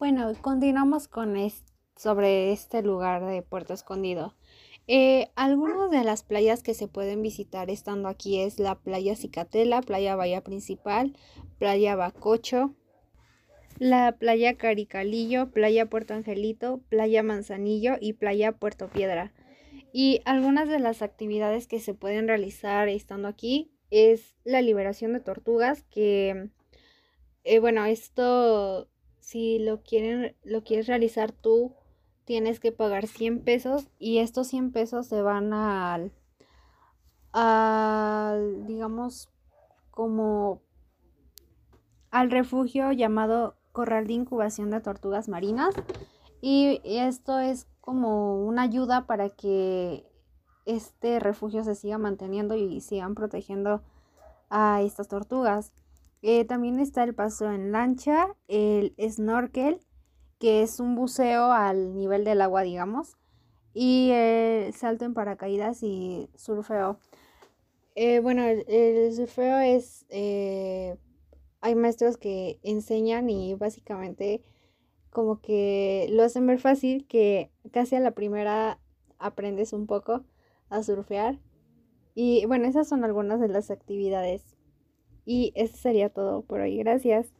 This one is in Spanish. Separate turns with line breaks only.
bueno, continuamos con sobre este lugar de Puerto Escondido. Eh, algunas de las playas que se pueden visitar estando aquí es la playa Cicatela, playa Bahía Principal, playa Bacocho, la playa Caricalillo, playa Puerto Angelito, playa Manzanillo y playa Puerto Piedra. Y algunas de las actividades que se pueden realizar estando aquí es la liberación de tortugas, que, eh, bueno, esto, si lo, quieren, lo quieres realizar tú, tienes que pagar 100 pesos y estos 100 pesos se van al, al digamos, como al refugio llamado Corral de Incubación de Tortugas Marinas. Y esto es como una ayuda para que este refugio se siga manteniendo y sigan protegiendo a estas tortugas. Eh, también está el paso en lancha, el snorkel, que es un buceo al nivel del agua, digamos, y el salto en paracaídas y surfeo. Eh, bueno, el, surfeo es, eh, hay maestros que enseñan y básicamente como que lo hacen ver fácil, que casi a la primera aprendes un poco a surfear. Y bueno, esas son algunas de las actividades. Y eso sería todo por hoy. Gracias.